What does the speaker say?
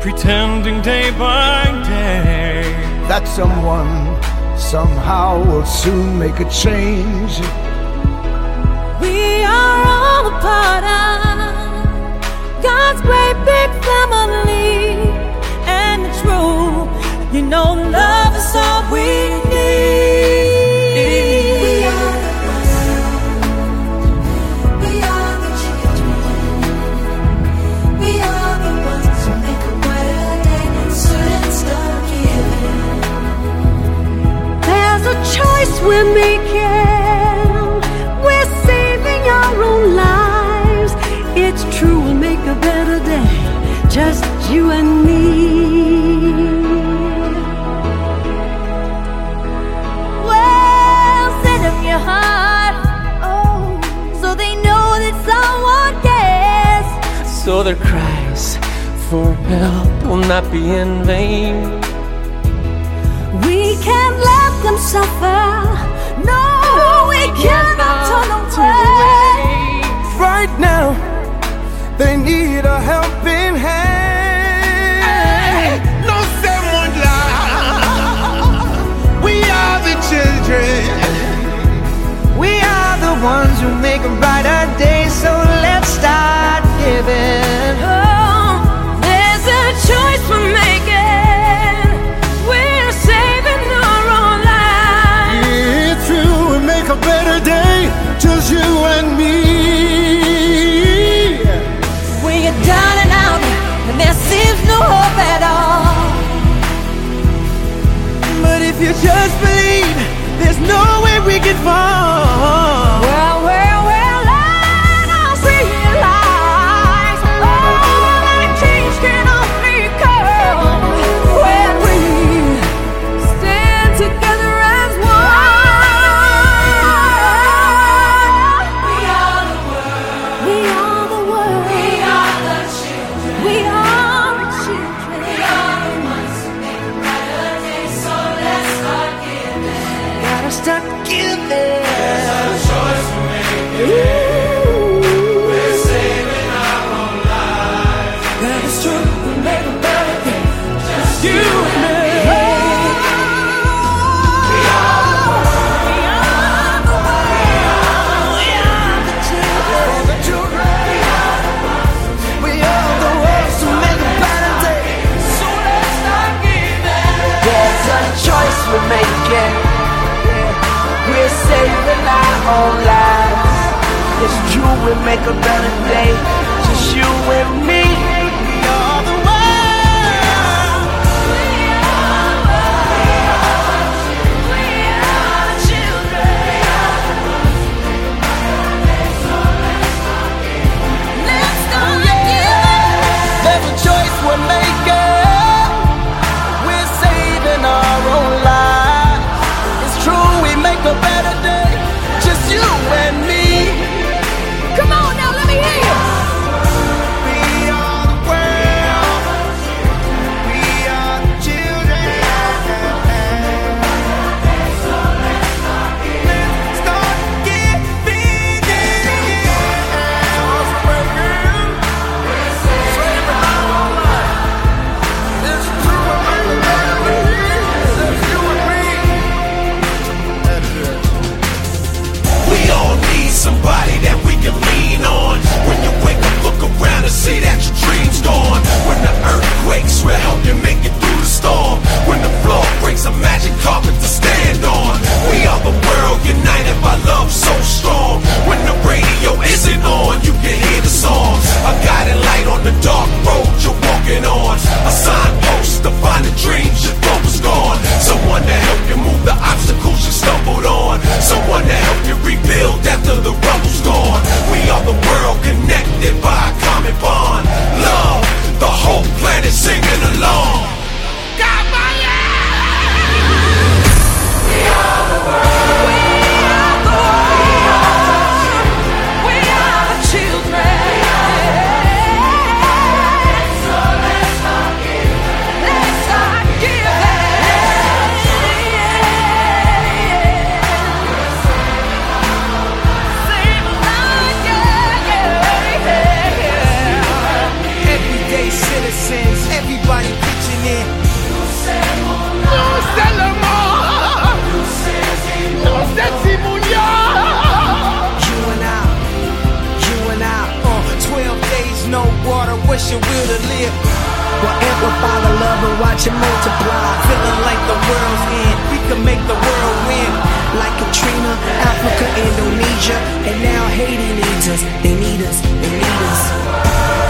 pretending day by day that someone somehow will soon make a change. We're making. We're saving our own lives. It's true, we'll make a better day. Just you and me. Well, send them your heart. Oh, so they know that someone cares. So their cries for help will not be in vain. We can't let them suffer. No, we cannot turn away. Right now, they need a helping hand. Giving. Gotta start giving. That own lives. It's true, we make a better day. Just you and me. watch it multiply. Feeling like the world's end, we can make the world win. Like Katrina, Africa, Indonesia, and now Haiti needs us. They need us, they need us.